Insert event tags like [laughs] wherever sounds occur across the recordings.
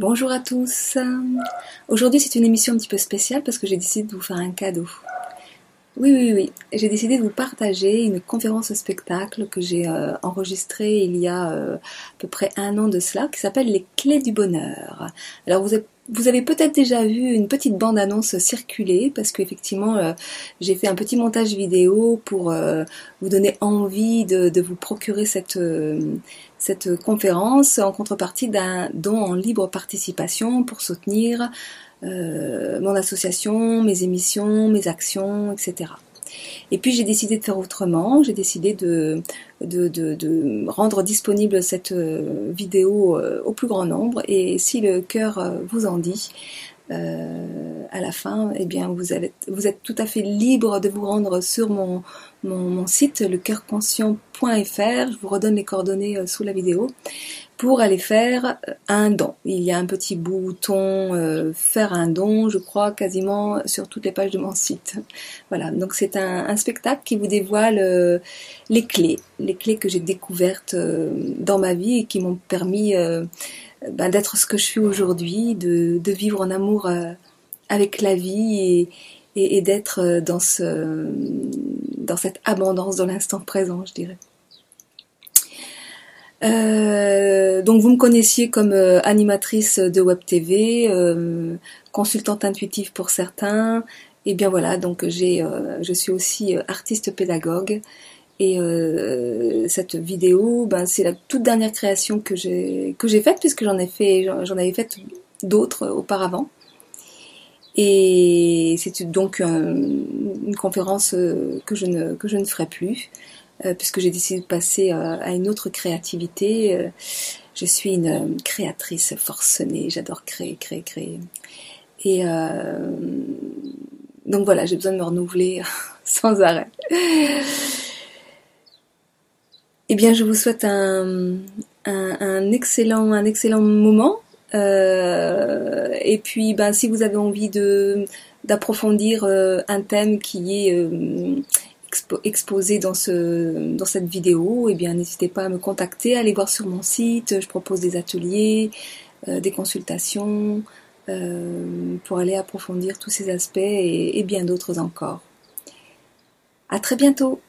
Bonjour à tous. Aujourd'hui c'est une émission un petit peu spéciale parce que j'ai décidé de vous faire un cadeau. Oui, oui, oui. J'ai décidé de vous partager une conférence spectacle que j'ai euh, enregistrée il y a euh, à peu près un an de cela, qui s'appelle Les clés du bonheur. Alors vous avez, peut-être déjà vu une petite bande-annonce circuler, parce qu'effectivement euh, j'ai fait un petit montage vidéo pour vous donner envie de vous procurer cette, cette conférence en contrepartie d'un don en libre participation pour soutenir euh, mon association, mes émissions, mes actions, etc. Et puis j'ai décidé de faire autrement, j'ai décidé de, de, de, rendre disponible cette euh, vidéo euh, au plus grand nombre et si le cœur vous en dit, à la fin, eh bien vous, avez, vous êtes tout à fait libre de vous rendre sur mon, mon, site lecoeurconscient.fr, je vous redonne les coordonnées sous la vidéo, pour aller faire euh, un don. Il y a un petit bouton euh, faire un don, je crois, quasiment sur toutes les pages de mon site. Voilà, donc c'est un, spectacle qui vous dévoile euh, les clés, les clés que j'ai découvertes dans ma vie et qui m'ont permis ben, d'être ce que je suis aujourd'hui, de, vivre en amour avec la vie et, et d'être dans, ce, dans cette abondance de l'instant présent, je dirais. Euh, donc vous me connaissiez comme euh, animatrice de Web TV, euh, consultante intuitive pour certains. Et bien voilà, donc j'ai, je suis aussi artiste pédagogue. Et cette vidéo, ben, c'est la toute dernière création que j'ai que j'ai faite puisque j'en ai fait, j'en avais fait d'autres auparavant. Et c'est donc une conférence que je ne que je ne ferai plus. Euh, puisque j'ai décidé de passer euh, à une autre créativité. Euh, je suis une créatrice forcenée, j'adore créer, créer, créer. Et donc voilà, j'ai besoin de me renouveler [laughs] sans arrêt. Eh bien, je vous souhaite un, un, excellent, un excellent moment. et puis, ben, si vous avez envie de d'approfondir un thème qui est exposé dans, ce, dans cette vidéo, eh bien n'hésitez pas à me contacter, allez voir sur mon site, je propose des ateliers, euh, des consultations euh, pour aller approfondir tous ces aspects et, et bien d'autres encore. À très bientôt.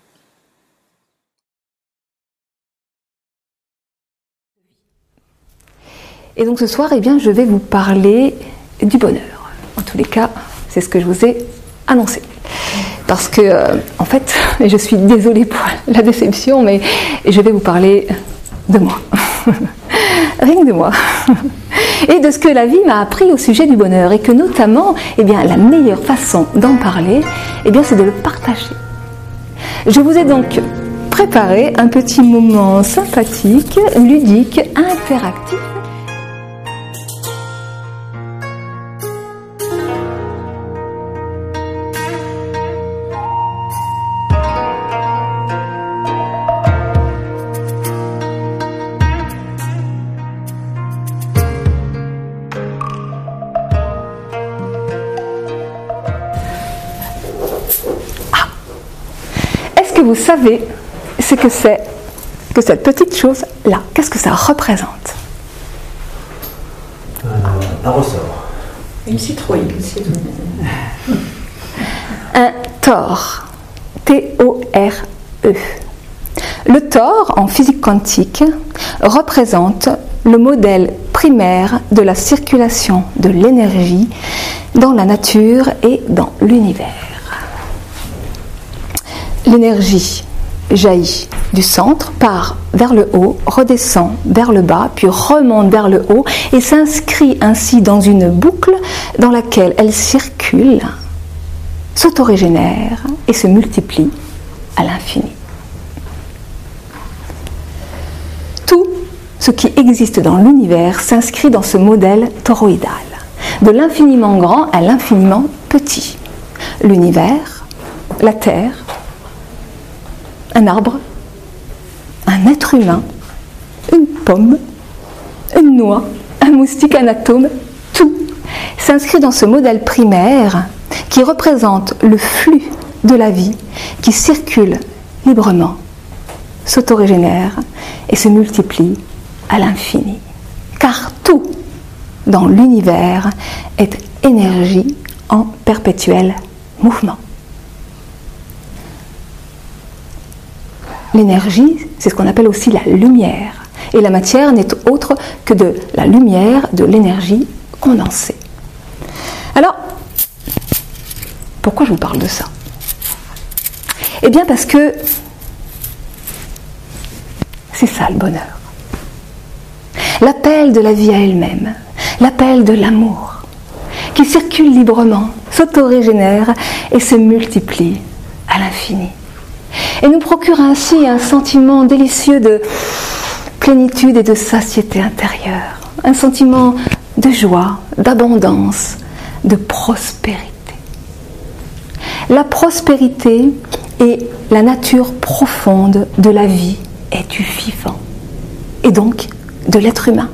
Et donc ce soir, eh bien, je vais vous parler du bonheur. En tous les cas, c'est ce que je vous ai annoncé parce que, euh, en fait, [laughs] je suis désolée pour [laughs] la déception, mais je vais vous parler de moi. [laughs] Rien que de moi. Et de ce que la vie m'a appris au sujet du bonheur. Et que notamment, eh bien, la meilleure façon d'en parler, eh c'est de le partager. Je vous ai donc préparé un petit moment sympathique, ludique, interactif savez ce que c'est que cette petite chose-là Qu'est-ce que ça représente? Euh, Un ressort. Une citrouille. Un tor. T-O-R-E. Le tor, en physique quantique, représente le modèle primaire de la circulation de l'énergie dans la nature et dans l'univers. L'énergie jaillit du centre, part vers le haut, redescend vers le bas, puis remonte vers le haut et s'inscrit ainsi dans une boucle dans laquelle elle circule, s'autorégénère et se multiplie à l'infini. Tout ce qui existe dans l'univers s'inscrit dans ce modèle toroïdal, de l'infiniment grand à l'infiniment petit. L'univers, la Terre, un arbre, un être humain, une pomme, une noix, un moustique, un atome, tout s'inscrit dans ce modèle primaire qui représente le flux de la vie qui circule librement, s'autorégénère et se multiplie à l'infini. Car tout dans l'univers est énergie en perpétuel mouvement. L'énergie, c'est ce qu'on appelle aussi la lumière. Et la matière n'est autre que de la lumière, de l'énergie condensée. Alors, pourquoi je vous parle de ça? Eh bien parce que c'est ça le bonheur. L'appel de la vie à elle-même, l'appel de l'amour, qui circule librement, s'autorégénère et se multiplie à l'infini. Et nous procure ainsi un sentiment délicieux de plénitude et de satiété intérieure, un sentiment de joie, d'abondance, de prospérité. La prospérité est la nature profonde de la vie et du vivant, et donc de l'être humain.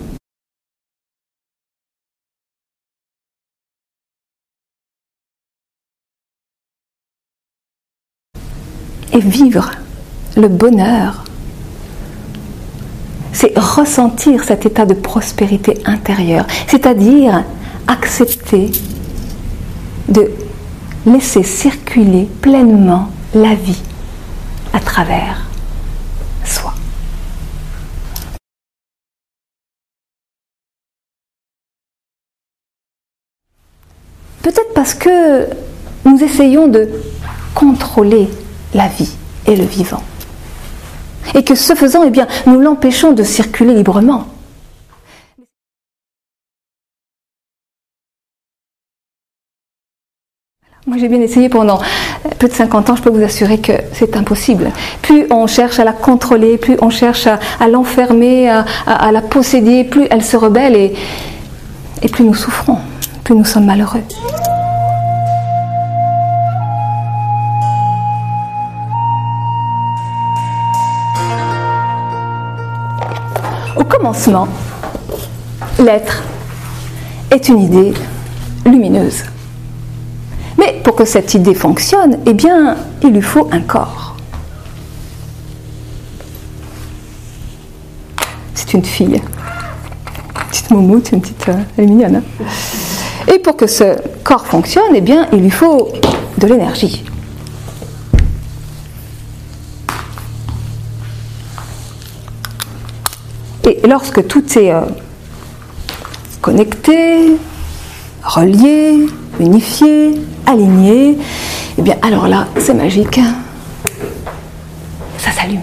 Vivre le bonheur, c'est ressentir cet état de prospérité intérieure, c'est-à-dire accepter de laisser circuler pleinement la vie à travers soi. Peut-être parce que nous essayons de contrôler la vie et le vivant. Et que ce faisant, eh bien, nous l'empêchons de circuler librement. Moi, j'ai bien essayé pendant plus de 50 ans, je peux vous assurer que c'est impossible. Plus on cherche à la contrôler, plus on cherche à, l'enfermer, à, la posséder, plus elle se rebelle et, et plus nous souffrons, plus nous sommes malheureux. Commencement, l'être est une idée lumineuse. Mais pour que cette idée fonctionne, eh bien, il lui faut un corps. C'est une fille. petite moumoute, une petite. Euh. Hein. Et pour que ce corps fonctionne, eh bien, il lui faut de l'énergie. Et lorsque tout est euh, connecté, relié, unifié, aligné, eh bien alors là, c'est magique. Ça s'allume.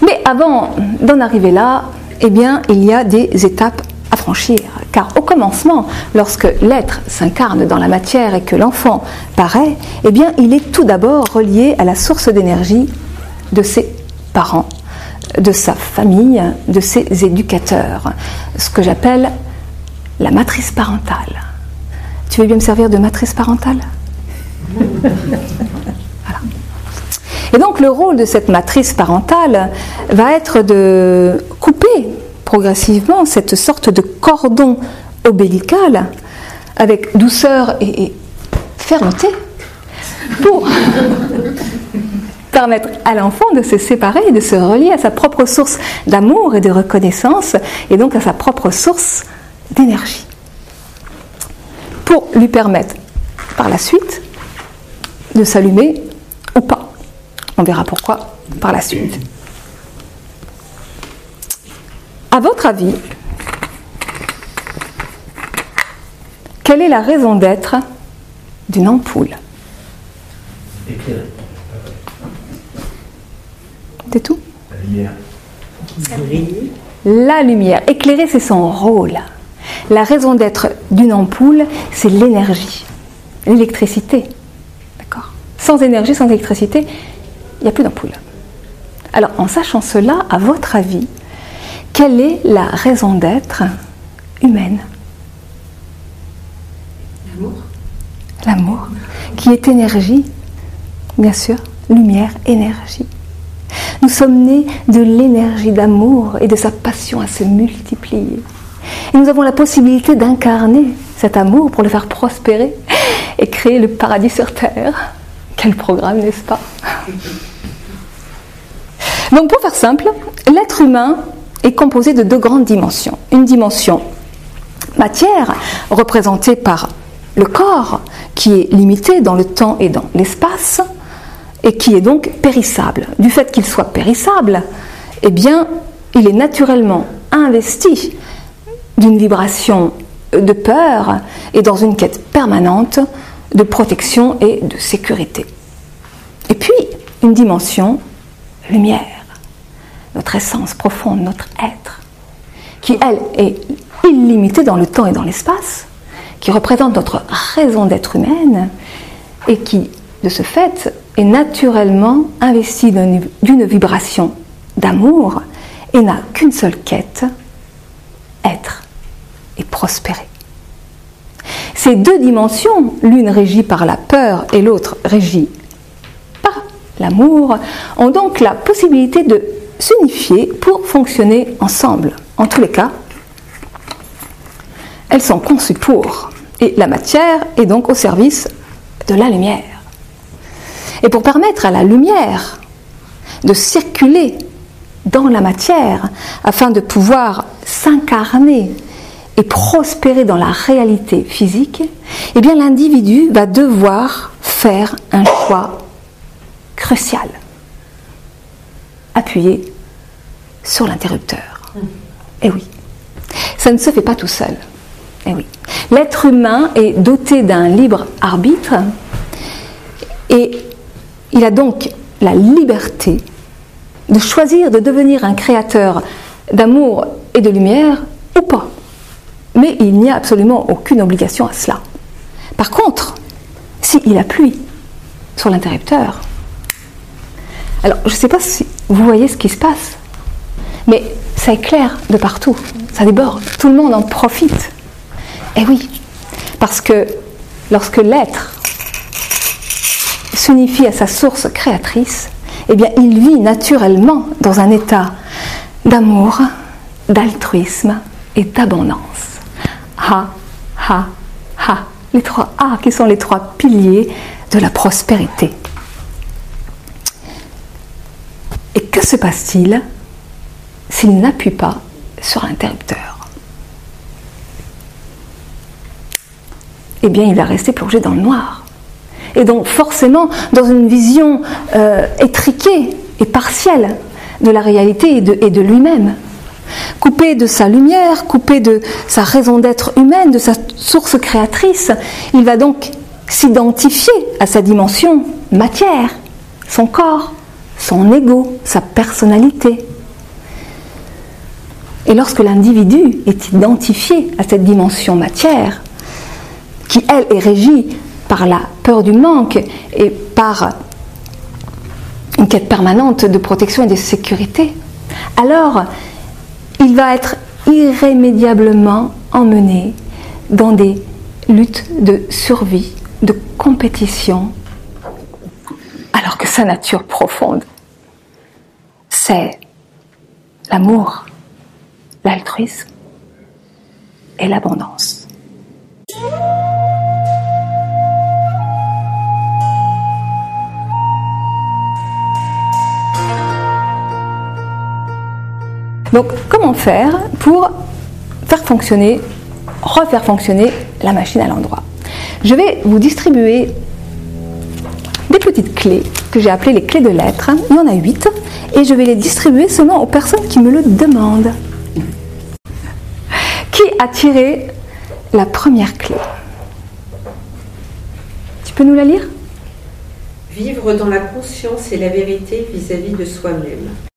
Mais avant d'en arriver là, eh bien, il y a des étapes à franchir. Car au commencement, lorsque l'être s'incarne dans la matière et que l'enfant paraît, eh bien, il est tout d'abord relié à la source d'énergie de ses parents, de sa famille, de ses éducateurs, ce que j'appelle la matrice parentale. Tu veux bien me servir de matrice parentale [laughs] Et donc le rôle de cette matrice parentale va être de couper progressivement cette sorte de cordon obélical avec douceur et, fermeté pour permettre à l'enfant de se séparer et de se relier à sa propre source d'amour et de reconnaissance et donc à sa propre source d'énergie pour lui permettre par la suite de s'allumer ou pas. On verra pourquoi par la suite. À votre avis, quelle est la raison d'être d'une ampoule? C'est tout La lumière. La lumière. Éclairer, c'est son rôle. La raison d'être d'une ampoule, c'est l'énergie, l'électricité. D'accord Sans énergie, sans électricité, il n'y a plus d'ampoule. Alors, en sachant cela, à votre avis, quelle est la raison d'être humaine? L'amour. L'amour, qui est énergie, bien sûr, lumière, énergie. Nous sommes nés de l'énergie d'amour et de sa passion à se multiplier. Nous avons la possibilité d'incarner cet amour pour le faire prospérer et créer le paradis sur terre. Quel programme, n'est-ce pas? Donc pour faire simple, l'être humain est composé de deux grandes dimensions. Une dimension matière, représentée par le corps, qui est limité dans le temps et dans l'espace, et qui est donc périssable. Du fait qu'il soit périssable, eh bien, il est naturellement investi d'une vibration de peur et dans une quête permanente de protection et de sécurité. Et puis, une dimension lumière, notre essence profonde, notre être, qui, elle, est illimitée dans le temps et dans l'espace, qui représente notre raison d'être humaine et qui, de ce fait, est naturellement investie d'une vibration d'amour et n'a qu'une seule quête, être et prospérer. Ces deux dimensions, l'une régie par la peur et l'autre régie par l'amour, ont donc la possibilité de s'unifier pour fonctionner ensemble. En tous les cas, elles sont conçues pour. Et la matière est donc au service de la lumière. Et pour permettre à la lumière de circuler dans la matière afin de pouvoir s'incarner et prospérer dans la réalité physique, eh bien l'individu va devoir faire un choix crucial, appuyé sur l'interrupteur. Eh oui, ça ne se fait pas tout seul. Eh oui, l'être humain est doté d'un libre arbitre et il a donc la liberté de choisir de devenir un créateur d'amour et de lumière ou pas. Mais il n'y a absolument aucune obligation à cela. Par contre, s'il appuie sur l'interrupteur, alors je ne sais pas si vous voyez ce qui se passe, mais ça éclaire de partout, ça déborde, tout le monde en profite. Eh oui, parce que lorsque l'être s'unifie à sa source créatrice, eh bien, il vit naturellement dans un état d'amour, d'altruisme et d'abondance. Ha, ha, ha. Les trois A qui sont les trois piliers de la prospérité. Et que se passe-t-il s'il n'appuie pas sur l'interrupteur Eh bien, il va rester plongé dans le noir et donc forcément dans une vision euh, étriquée et partielle de la réalité et de, lui-même. Coupé de sa lumière, coupé de sa raison d'être humaine, de sa source créatrice, il va donc s'identifier à sa dimension matière, son corps, son ego, sa personnalité. Et lorsque l'individu est identifié à cette dimension matière, qui elle est régie par la peur du manque et par une quête permanente de protection et de sécurité, alors il va être irrémédiablement emmené dans des luttes de survie, de compétition, alors que sa nature profonde, c'est l'amour, l'altruisme et l'abondance. Donc comment faire pour faire fonctionner, refaire fonctionner la machine à l'endroit? Je vais vous distribuer des petites clés que j'ai appelées les clés de lettres. Il y en a huit et je vais les distribuer seulement aux personnes qui me le demandent. Qui a tiré la première clé? Tu peux nous la lire? Vivre dans la conscience et la vérité vis-à-vis -vis de soi-même.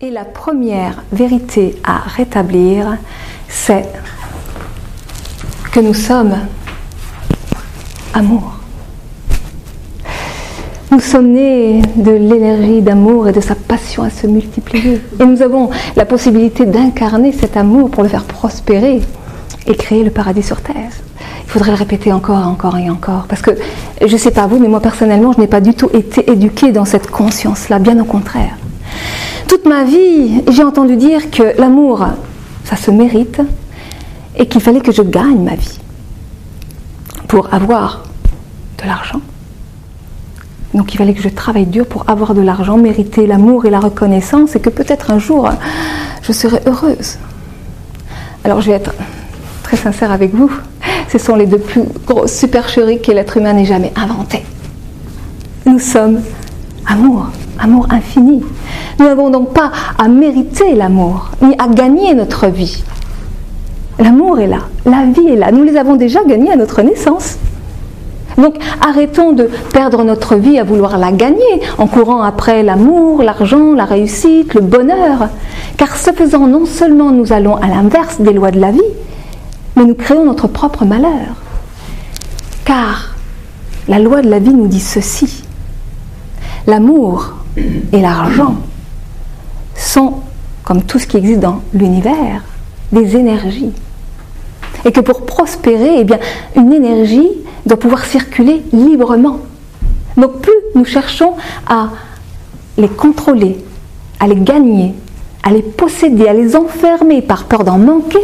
Et la première vérité à rétablir, c'est que nous sommes amour. Nous sommes nés de l'énergie d'amour et de sa passion à se multiplier. Et nous avons la possibilité d'incarner cet amour pour le faire prospérer et créer le paradis sur Terre. Il faudrait le répéter encore, encore et encore. Parce que je ne sais pas vous, mais moi personnellement, je n'ai pas du tout été éduquée dans cette conscience-là, bien au contraire. Toute ma vie, j'ai entendu dire que l'amour, ça se mérite et qu'il fallait que je gagne ma vie pour avoir de l'argent, Donc il fallait que je travaille dur pour avoir de l'argent, mériter l'amour et la reconnaissance et que peut-être un jour je serai heureuse. Alors je vais être très sincère avec vous. Ce sont les deux plus grosses supercheries que l'être humain n'ait jamais inventées. Nous sommes amour, amour infini. Nous n'avons donc pas à mériter l'amour, ni à gagner notre vie. L'amour est là, la vie est là. Nous les avons déjà gagnés à notre naissance. Donc arrêtons de perdre notre vie à vouloir la gagner en courant après l'amour, l'argent, la réussite, le bonheur. Car ce faisant, non seulement nous allons à l'inverse des lois de la vie, mais nous créons notre propre malheur. Car la loi de la vie nous dit ceci. L'amour et l'argent sont, comme tout ce qui existe dans l'univers, des énergies. Et que pour prospérer, eh une énergie doit pouvoir circuler librement. Donc plus nous cherchons à les contrôler, à les gagner, à les posséder, à les enfermer par peur d'en manquer,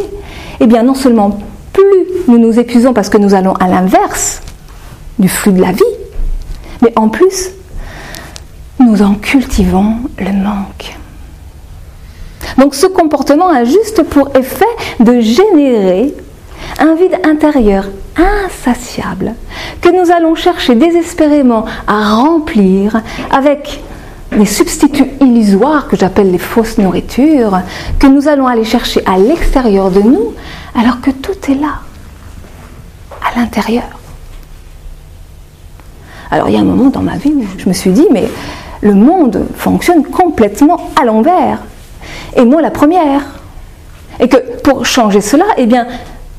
eh bien non seulement plus nous nous épuisons parce que nous allons à l'inverse du flux de la vie, mais en plus nous en cultivons le manque. Donc ce comportement a juste pour effet de générer un vide intérieur insatiable que nous allons chercher désespérément à remplir avec des substituts illusoires que j'appelle les fausses nourritures, que nous allons aller chercher à l'extérieur de nous, alors que tout est là, à l'intérieur. Alors il y a un moment dans ma vie où je me suis dit, mais le monde fonctionne complètement à l'envers. Et moi la première. Et que pour changer cela, eh bien,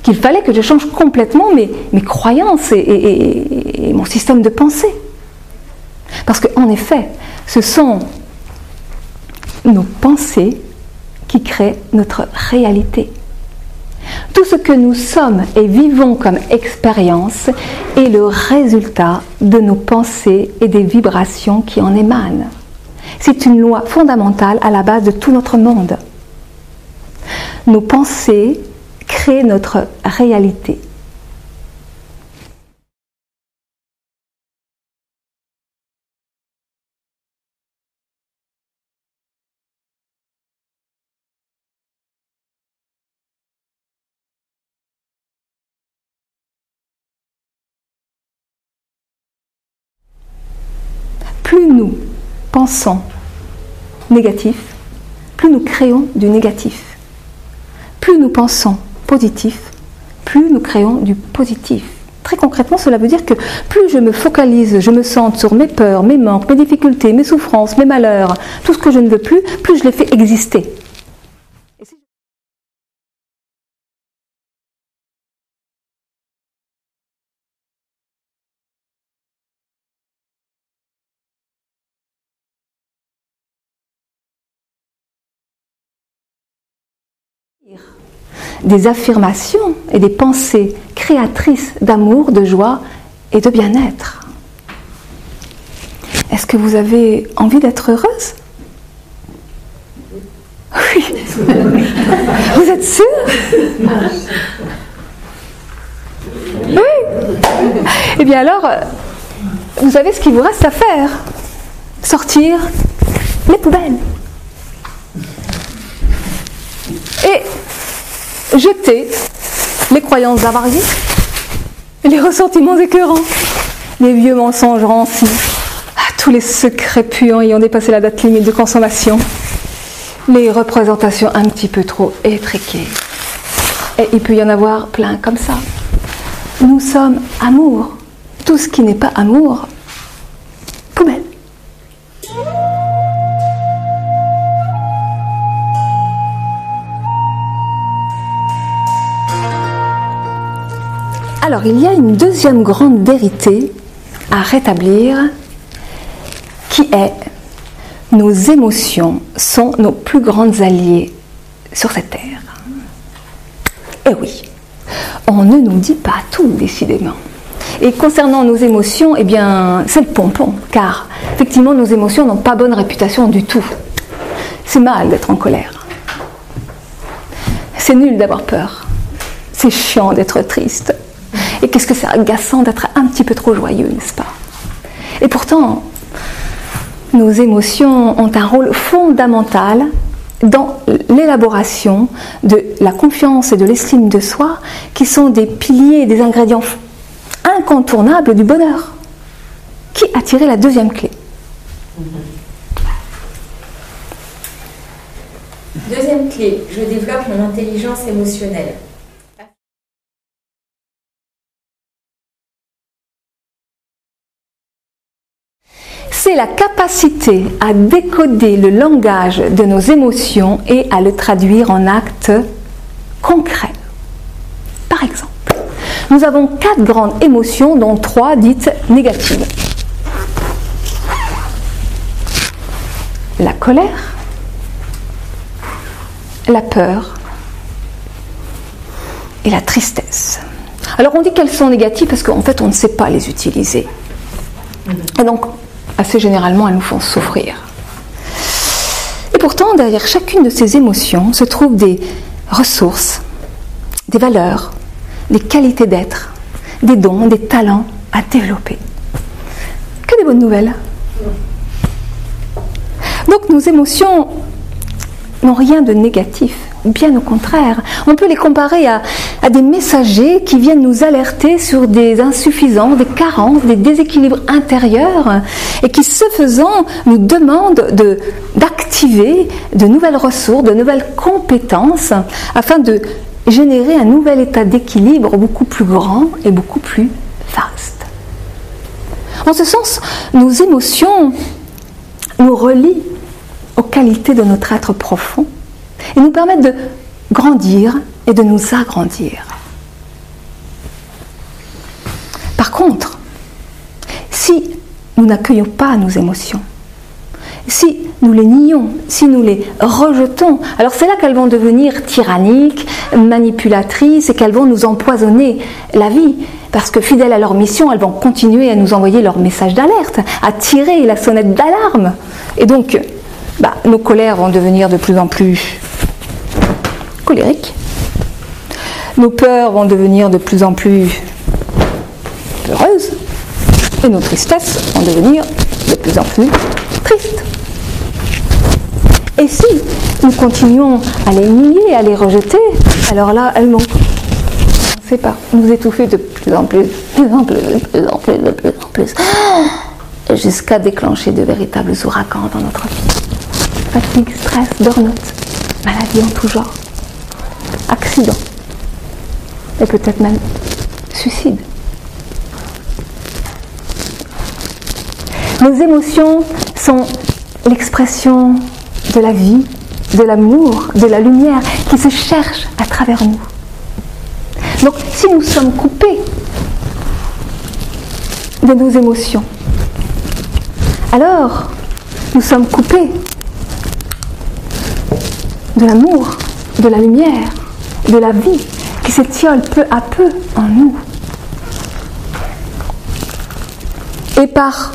qu'il fallait que je change complètement mes, mes croyances et, mon système de pensée. Parce qu'en effet, ce sont nos pensées qui créent notre réalité. Tout ce que nous sommes et vivons comme expérience est le résultat de nos pensées et des vibrations qui en émanent. C'est une loi fondamentale à la base de tout notre monde. Nos pensées créer notre réalité. Pensons négatif, plus nous créons du négatif. Plus nous pensons positif, plus nous créons du positif. Très concrètement, cela veut dire que plus je me focalise, je me sens sur mes peurs, mes manques, mes difficultés, mes souffrances, mes malheurs, tout ce que je ne veux plus, plus je les fais exister. Des affirmations et des pensées créatrices d'amour, de joie et de bien-être. Est-ce que vous avez envie d'être heureuse? Oui. [laughs] Vous êtes sûr Oui. Eh bien alors, vous savez ce qu'il vous reste à faire? Sortir les poubelles. Et jeter les croyances avariées, les ressentiments écœurants, les vieux mensonges rancis, tous les secrets puants ayant dépassé la date limite de consommation, les représentations un petit peu trop étriquées. Et il peut y en avoir plein comme ça. Nous sommes amour. Tout ce qui n'est pas amour, Alors, il y a une deuxième grande vérité à rétablir qui est nos émotions sont nos plus grandes alliées sur cette terre. Eh oui, on ne nous dit pas tout, décidément. Et concernant nos émotions, eh bien, c'est le pompon, car effectivement, nos émotions n'ont pas bonne réputation du tout. C'est mal d'être en colère. C'est nul d'avoir peur. C'est chiant d'être triste. Et qu'est-ce que c'est agaçant d'être un petit peu trop joyeux, n'est-ce pas? Et pourtant, nos émotions ont un rôle fondamental dans l'élaboration de la confiance et de l'estime de soi, qui sont des piliers, des ingrédients incontournables du bonheur. Qui a tiré la deuxième clé? Deuxième clé, je développe mon intelligence émotionnelle. C'est la capacité à décoder le langage de nos émotions et à le traduire en actes concrets. Par exemple, nous avons quatre grandes émotions, dont trois dites négatives. La colère, la peur et la tristesse. Alors on dit qu'elles sont négatives parce qu'en fait on ne sait pas les utiliser. Et donc assez généralement, elles nous font souffrir. Et pourtant, derrière chacune de ces émotions se trouvent des ressources, des valeurs, des qualités d'être, des dons, des talents à développer. Que des bonnes nouvelles. Donc nos émotions n'ont rien de négatif. Bien au contraire, on peut les comparer à, des messagers qui viennent nous alerter sur des insuffisances, des carences, des déséquilibres intérieurs et qui, ce faisant, nous demandent d'activer de, nouvelles ressources, de nouvelles compétences afin de générer un nouvel état d'équilibre beaucoup plus grand et beaucoup plus vaste. En ce sens, nos émotions nous relient aux qualités de notre être profond et nous permettent de grandir et de nous agrandir. Par contre, si nous n'accueillons pas nos émotions, si nous les nions, si nous les rejetons, alors c'est là qu'elles vont devenir tyranniques, manipulatrices et qu'elles vont nous empoisonner la vie. Parce que fidèles à leur mission, elles vont continuer à nous envoyer leur message d'alerte, à tirer la sonnette d'alarme. Et donc, bah, nos colères vont devenir de plus en plus colériques. Nos peurs vont devenir de plus en plus peureuses. Et nos tristesses vont devenir de plus en plus tristes. Et si nous continuons à les nier, à les rejeter, alors là, elles vont, on ne sait pas, nous étouffer de plus en plus, de plus en plus, de plus en plus, de plus en plus, [gasps] jusqu'à déclencher de véritables ouragans dans notre vie fatigue, stress, burn-out, maladie en tout genre, accident, et peut-être même suicide. Nos émotions sont l'expression de la vie, de l'amour, de la lumière qui se cherche à travers nous. Donc si nous sommes coupés de nos émotions, alors nous sommes coupés de l'amour, de la lumière, de la vie qui s'étiole peu à peu en nous. Et par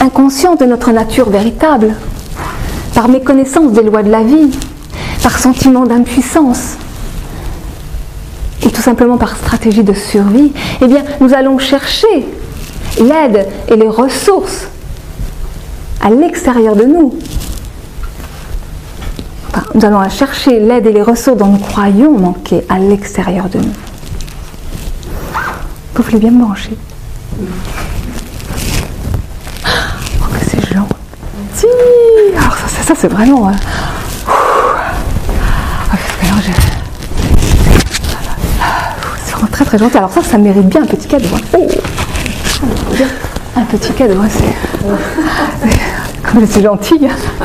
inconscience de notre nature véritable, par méconnaissance des lois de la vie, par sentiment d'impuissance, ou tout simplement par stratégie de survie, eh bien, nous allons chercher l'aide et les ressources à l'extérieur de nous, nous allons chercher l'aide et les ressources dont nous croyons manquer à l'extérieur de nous. Vous voulez bien me brancher? Oh, que c'est gentil Alors ça, ça, c'est vraiment... Euh... c'est vraiment très très gentil. Alors ça, ça mérite bien un petit cadeau. Hein. Oh un petit cadeau, hein, c'est c'est gentil. Ah.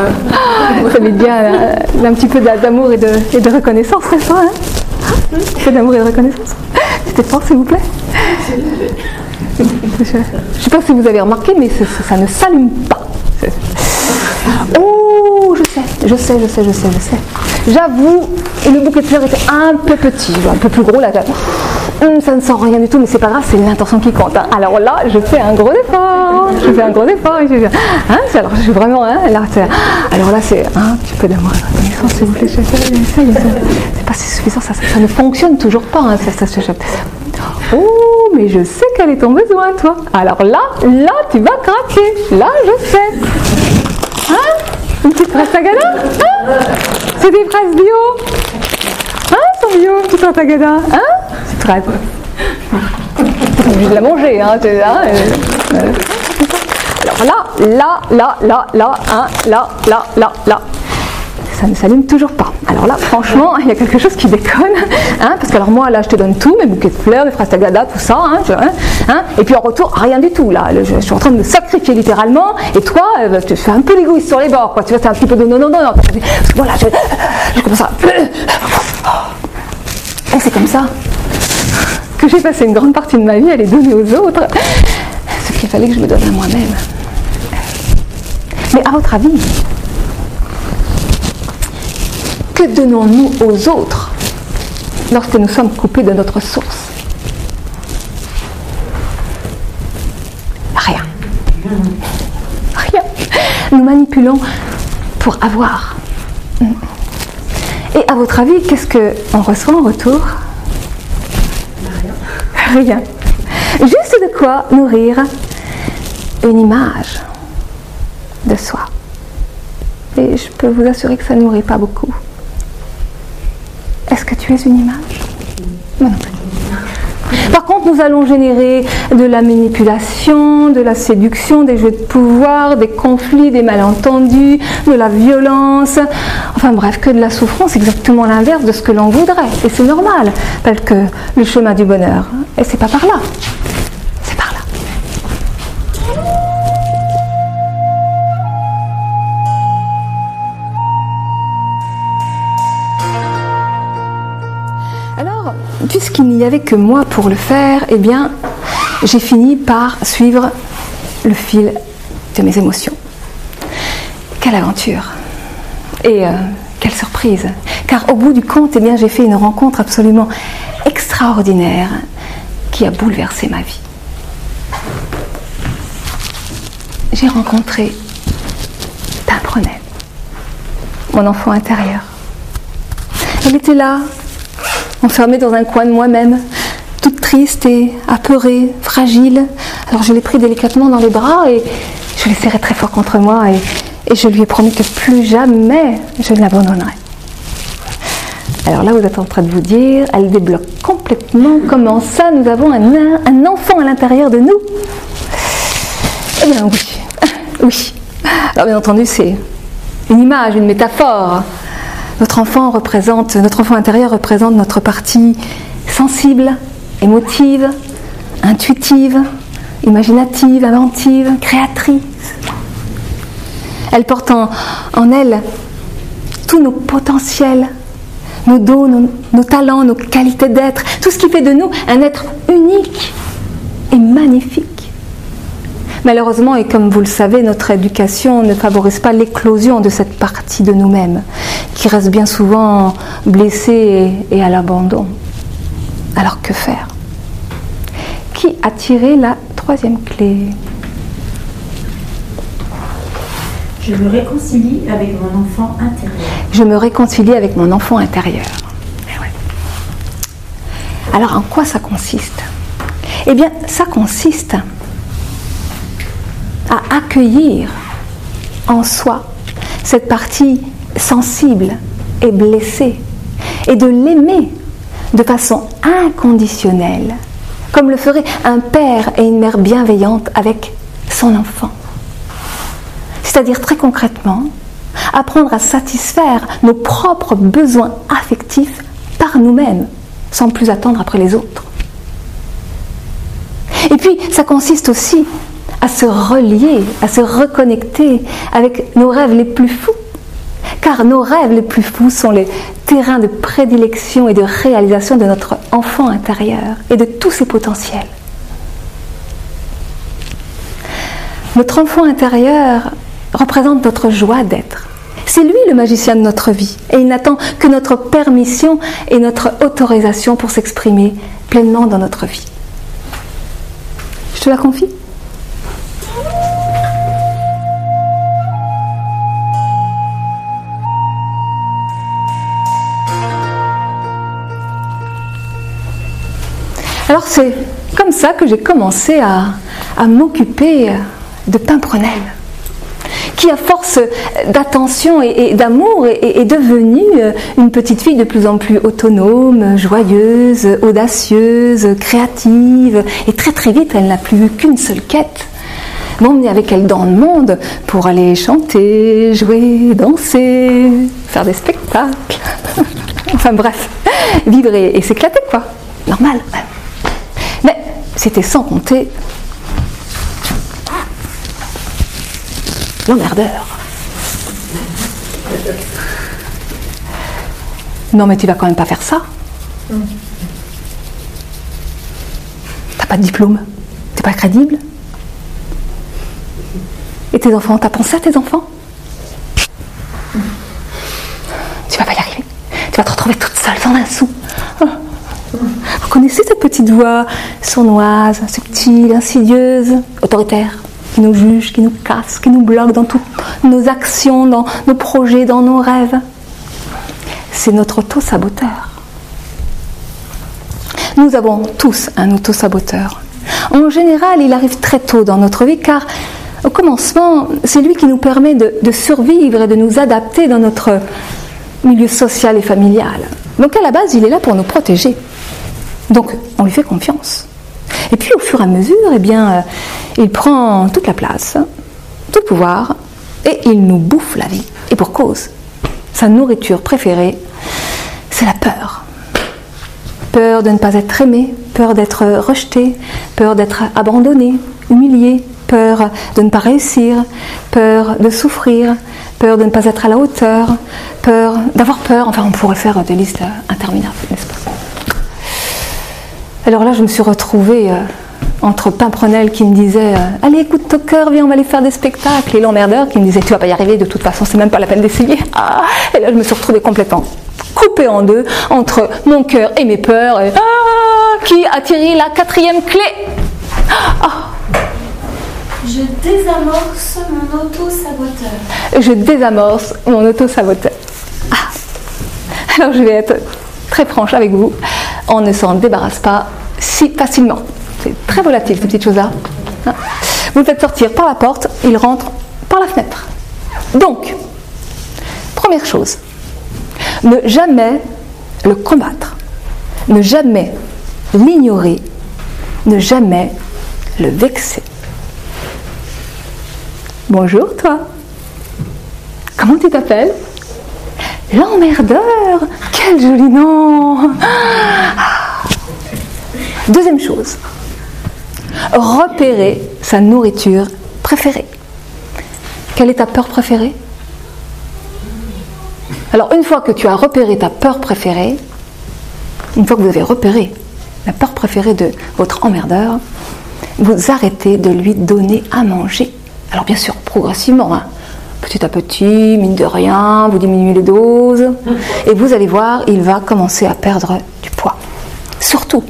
Ça met bien euh, un, petit peu d'amour et de, reconnaissance, c'est ça hein Un peu d'amour et de reconnaissance. C'était fort, s'il vous plaît. Je ne sais pas si vous avez remarqué, mais ça, ne s'allume pas. Oh, je sais, je sais, je sais, je sais, je sais. J'avoue, le bouquet de fleurs était un peu petit, un peu plus gros là. Ça ne sent rien du tout, mais c'est pas grave, c'est l'intention qui compte. Hein. Alors là, je fais un gros effort, je fais un gros effort. Hein, alors, je suis vraiment. Hein, alors là, c'est un petit peu d'amour plaît. C'est pas suffisant, ça, ça, ne fonctionne toujours pas. Hein, ça, ça, oh, mais je sais quel est ton besoin, toi. Alors là, là, tu vas craquer. Là, je sais. Une petite phrase tagada? Hein? C'est des phrases bio? Hein, sont bio, une petite tagada? Hein? T'es obligé de la manger, hein, hein euh, euh. Alors là, là, là, là, là, hein, là, là, là, là. Ça ne s'allume toujours pas. Alors là, franchement, il y a quelque chose qui déconne, hein, parce que alors moi, là, je te donne tout, mes bouquets de fleurs, mes frastagada, tout ça, hein, hein, hein, et puis en retour, rien du tout, là, je, suis en train de me sacrifier littéralement, et toi, euh, tu fais un peu l'égoïste sur les bords, quoi, tu vois, c'est un petit peu de non, non, non, non, voilà, je, je commence à... Et c'est comme ça j'ai passé une grande partie de ma vie à les donner aux autres, ce qu'il fallait que je me donne à moi-même. Mais à votre avis, que donnons-nous aux autres lorsque nous sommes coupés de notre source? Rien. Rien. Nous manipulons pour avoir. Et à votre avis, qu'est-ce qu'on reçoit en retour? Juste de quoi nourrir une image de soi. Et je peux vous assurer que ça ne nourrit pas beaucoup. Est-ce que tu es une image? Non Par contre, nous allons générer de la manipulation, de la séduction, des jeux de pouvoir, des conflits, des malentendus, de la violence, enfin bref, que de la souffrance, exactement l'inverse de ce que l'on voudrait. Et c'est normal, parce que le chemin du bonheur, et c'est pas par là. puisqu'il n'y avait que moi pour le faire, eh bien, j'ai fini par suivre le fil de mes émotions. Quelle aventure Et euh, quelle surprise Car au bout du compte, eh j'ai fait une rencontre absolument extraordinaire qui a bouleversé ma vie. J'ai rencontré Pimprenelle, mon enfant intérieur. Elle était là, enfermée dans un coin de moi-même, toute triste et apeurée, fragile. Alors je l'ai pris délicatement dans les bras et je l'ai serré très fort contre moi je lui ai promis que plus jamais je ne l'abandonnerai. Alors là, vous êtes en train de vous dire, elle débloque complètement comment ça, nous avons un, un enfant à l'intérieur de nous? Eh bien oui, [laughs] oui. Alors bien entendu, c'est une image, une métaphore. Notre enfant représente, notre enfant intérieur représente notre partie sensible, émotive, intuitive, imaginative, inventive, créatrice. Elle porte en, elle tous nos potentiels, nos dons, nos talents, nos qualités d'être, tout ce qui fait de nous un être unique et magnifique. Malheureusement, et comme vous le savez, notre éducation ne favorise pas l'éclosion de cette partie de nous-mêmes, qui reste bien souvent blessée et, à l'abandon. Alors que faire? Qui a tiré la troisième clé? Je me réconcilie avec mon enfant intérieur. Je me réconcilie avec mon enfant intérieur. Eh Alors en quoi ça consiste? Eh bien, ça consiste à accueillir en soi cette partie sensible et blessée et de l'aimer de façon inconditionnelle, comme le ferait un père et une mère bienveillante avec son enfant. C'est-à-dire très concrètement, apprendre à satisfaire nos propres besoins affectifs par nous-mêmes, sans plus attendre après les autres. Et puis, ça consiste aussi à se relier, à se reconnecter avec nos rêves les plus fous. Car nos rêves les plus fous sont les terrains de prédilection et de réalisation de notre enfant intérieur et de tous ses potentiels. Notre enfant intérieur représente notre joie d'être. C'est lui le magicien de notre vie et il n'attend que notre permission et notre autorisation pour s'exprimer pleinement dans notre vie. Je te la confie Alors c'est comme ça que j'ai commencé à, m'occuper de qui qui à force d'attention et, d'amour est, devenue une petite fille de plus en plus autonome, joyeuse, audacieuse, créative, et très très vite elle n'a plus qu'une seule quête, m'emmener avec elle dans le monde pour aller chanter, jouer, danser, faire des spectacles. [laughs] enfin bref, vivre et, s'éclater quoi. Normal. Mais c'était sans compter l'emmerdeur. Non mais tu vas quand même pas faire ça. T'as pas de diplôme, t'es pas crédible. Et tes enfants, t'as pensé à tes enfants? Tu vas pas y arriver. Tu vas te retrouver toute seule sans un sou. Vous connaissez cette petite voix sournoise, subtile, insidieuse, autoritaire, qui nous juge, qui nous casse, qui nous bloque dans toutes nos actions, dans nos projets, dans nos rêves C'est notre auto-saboteur. Nous avons tous un auto-saboteur. En général, il arrive très tôt dans notre vie car au commencement, c'est lui qui nous permet de, survivre et de nous adapter dans notre milieu social et familial. Donc à la base, il est là pour nous protéger. Donc on lui fait confiance. Et puis au fur et à mesure, eh bien, euh, il prend toute la place, tout le pouvoir, et il nous bouffe la vie. Et pour cause. Sa nourriture préférée, c'est la peur. Peur de ne pas être aimé, peur d'être rejeté, peur d'être abandonné, humilié, peur de ne pas réussir, peur de souffrir, peur de ne pas être à la hauteur, peur d'avoir peur. Enfin, on pourrait faire des listes interminables, n'est-ce pas? Alors là, je me suis retrouvée euh, entre Pimprenel qui me disait euh, Allez, écoute ton cœur, viens, on va aller faire des spectacles, et l'emmerdeur qui me disait Tu vas pas y arriver, de toute façon, c'est même pas la peine d'essayer. [laughs] Ah et là, je me suis retrouvée complètement coupée en deux entre mon cœur et mes peurs. Et, ah, qui a tiré la quatrième clé ah, je désamorce mon auto-saboteur. Je désamorce mon auto-saboteur. Ah. Alors je vais être très franche avec vous. On ne s'en débarrasse pas si facilement. C'est très volatile ces petites choses-là. Vous le faites sortir par la porte, il rentre par la fenêtre. Donc, première chose, ne jamais le combattre, ne jamais l'ignorer, ne jamais le vexer. Bonjour toi. Comment tu t'appelles? L'emmerdeur Quel joli nom Deuxième chose, repérer sa nourriture préférée. Quelle est ta peur préférée? Alors une fois que tu as repéré ta peur préférée, une fois que vous avez repéré la peur préférée de votre emmerdeur, vous arrêtez de lui donner à manger. Alors bien sûr, progressivement, hein. Petit à petit, mine de rien, vous diminuez les doses, et vous allez voir, il va commencer à perdre du poids. Surtout,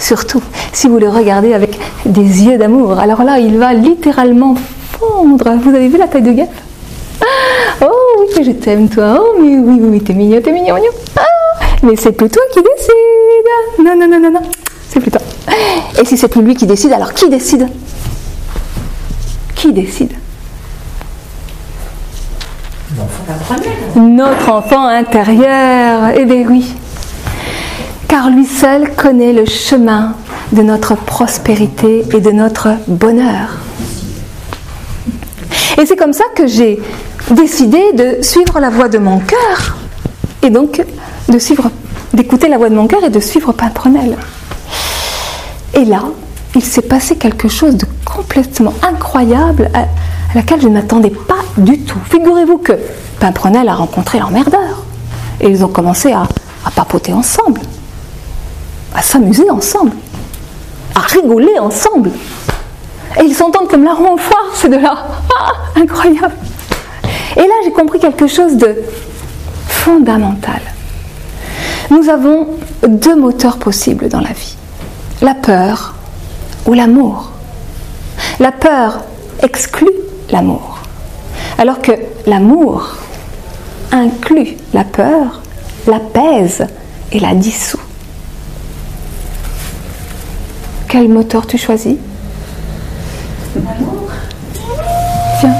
surtout, si vous le regardez avec des yeux d'amour, alors là, il va littéralement fondre. Vous avez vu la taille de guêpe Oh oui, je t'aime toi. Oh mais oui, oui, t'es mignon, t'es mignon, mignon. Ah, mais c'est plus toi qui décide. Non, non, non, non, non. C'est plus toi. Et si c'est plus lui qui décide, alors qui décide? Qui décide? Notre enfant intérieur. Eh bien oui. Car lui seul connaît le chemin de notre prospérité et de notre bonheur. Et c'est comme ça que j'ai décidé de suivre la voie de mon cœur et donc de suivre, d'écouter la voix de mon cœur et de suivre Pimprenel. Et là, il s'est passé quelque chose de complètement incroyable laquelle je ne m'attendais pas du tout. Figurez-vous que Pimprenel a rencontré l'emmerdeur et ils ont commencé à, papoter ensemble, à s'amuser ensemble, à rigoler ensemble. Et ils s'entendent comme la roue foire, ces deux-là. [laughs] Ah, incroyable. Et là, j'ai compris quelque chose de fondamental. Nous avons deux moteurs possibles dans la vie. La peur ou l'amour. La peur exclut l'amour, alors que l'amour inclut la peur, l'apaise et la dissout. Quel moteur tu choisis? L'amour? Tiens.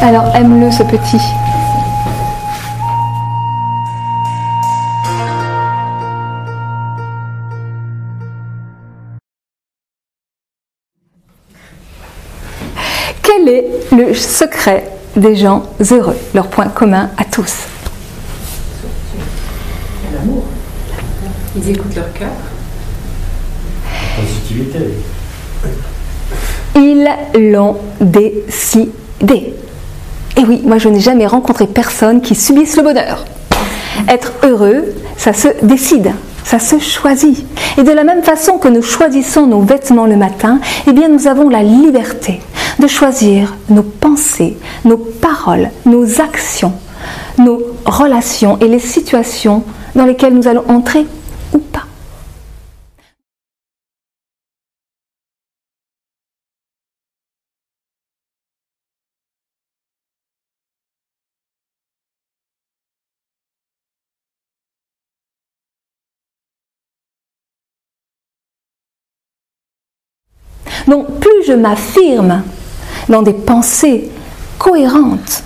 Alors aime-le ce petit. Secret des gens heureux, leur point commun à tous L'amour. Ils écoutent leur cœur. Positivité. Ils l'ont décidé. Et oui, moi je n'ai jamais rencontré personne qui subisse le bonheur. Être heureux, ça se décide, ça se choisit. Et de la même façon que nous choisissons nos vêtements le matin, eh bien nous avons la liberté de choisir nos pensées, nos paroles, nos actions, nos relations et les situations dans lesquelles nous allons entrer ou pas. Donc plus je m'affirme dans des pensées cohérentes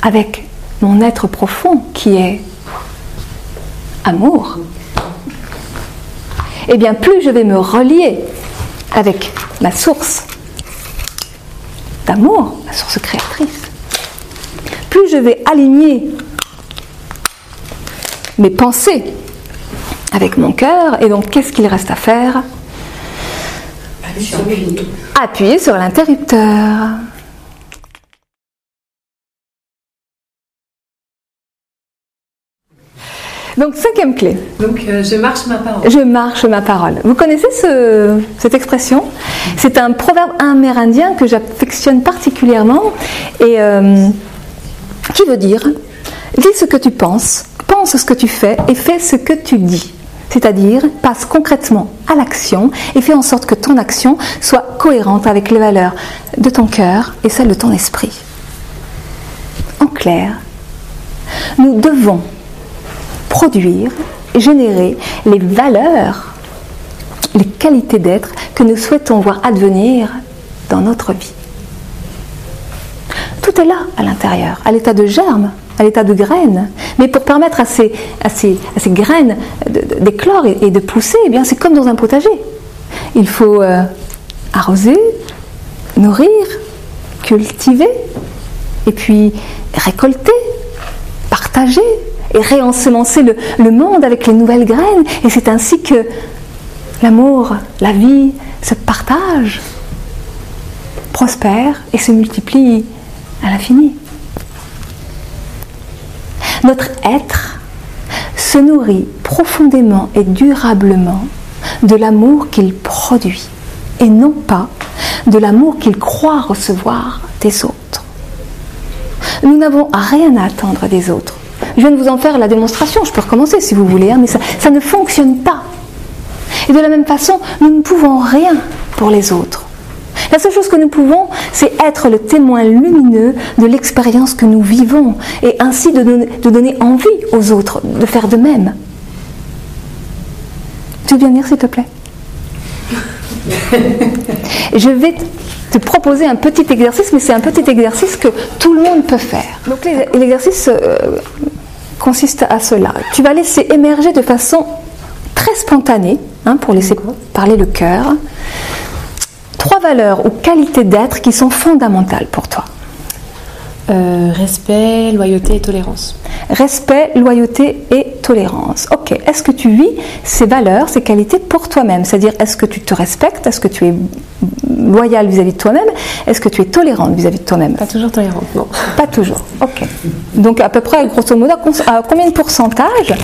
avec mon être profond qui est amour, et eh bien plus je vais me relier avec ma source d'amour, ma source créatrice, plus je vais aligner mes pensées avec mon cœur, et donc qu'est-ce qu'il reste à faire? Appuyez sur l'interrupteur. Donc, cinquième clé. Donc, euh, je marche ma parole. Je marche ma parole. Vous connaissez ce- cette expression? C'est un proverbe amérindien que j'affectionne particulièrement et euh, qui veut dire dis ce que tu penses, pense ce que tu fais et fais ce que tu dis. C'est-à-dire passe concrètement à l'action et fais en sorte que ton action soit cohérente avec les valeurs de ton cœur et celles de ton esprit. En clair, nous devons produire, générer les valeurs, les qualités d'être que nous souhaitons voir advenir dans notre vie. Tout est là à l'intérieur, à l'état de germe, à l'état de graine. Mais pour permettre à ces, à ces, graines d'éclore et, de pousser, eh bien c'est comme dans un potager. Il faut euh, arroser, nourrir, cultiver, et puis récolter, partager et réensemencer le monde avec les nouvelles graines. Et c'est ainsi que l'amour, la vie se partagent, prospèrent et se multiplient à l'infini. Notre être se nourrit profondément et durablement de l'amour qu'il produit et non pas de l'amour qu'il croit recevoir des autres. Nous n'avons rien à attendre des autres. Je viens de vous en faire la démonstration, je peux recommencer si vous voulez, hein, mais ça, ça ne fonctionne pas. Et de la même façon, nous ne pouvons rien pour les autres. La seule chose que nous pouvons, c'est être le témoin lumineux de l'expérience que nous vivons et ainsi de donner, de donner envie aux autres de faire de même. Tu veux bien venir s'il te plaît? [laughs] Je vais te proposer un petit exercice, mais c'est un petit exercice que tout le monde peut faire. Donc l'exercice euh, consiste à cela. Tu vas laisser émerger de façon très spontanée, hein, pour laisser parler le cœur, trois valeurs ou qualités d'être qui sont fondamentales pour toi. Euh, respect, loyauté et tolérance. Respect, loyauté et tolérance. Ok, est-ce que tu vis ces valeurs, ces qualités pour toi-même? C'est-à-dire, est-ce que tu te respectes? Est-ce que tu es loyal vis-à-vis de toi-même? Est-ce que tu es tolérante vis-à-vis de toi-même? Pas toujours tolérante, non. Pas toujours. Ok. Donc, à peu près, grosso modo, à combien de pourcentage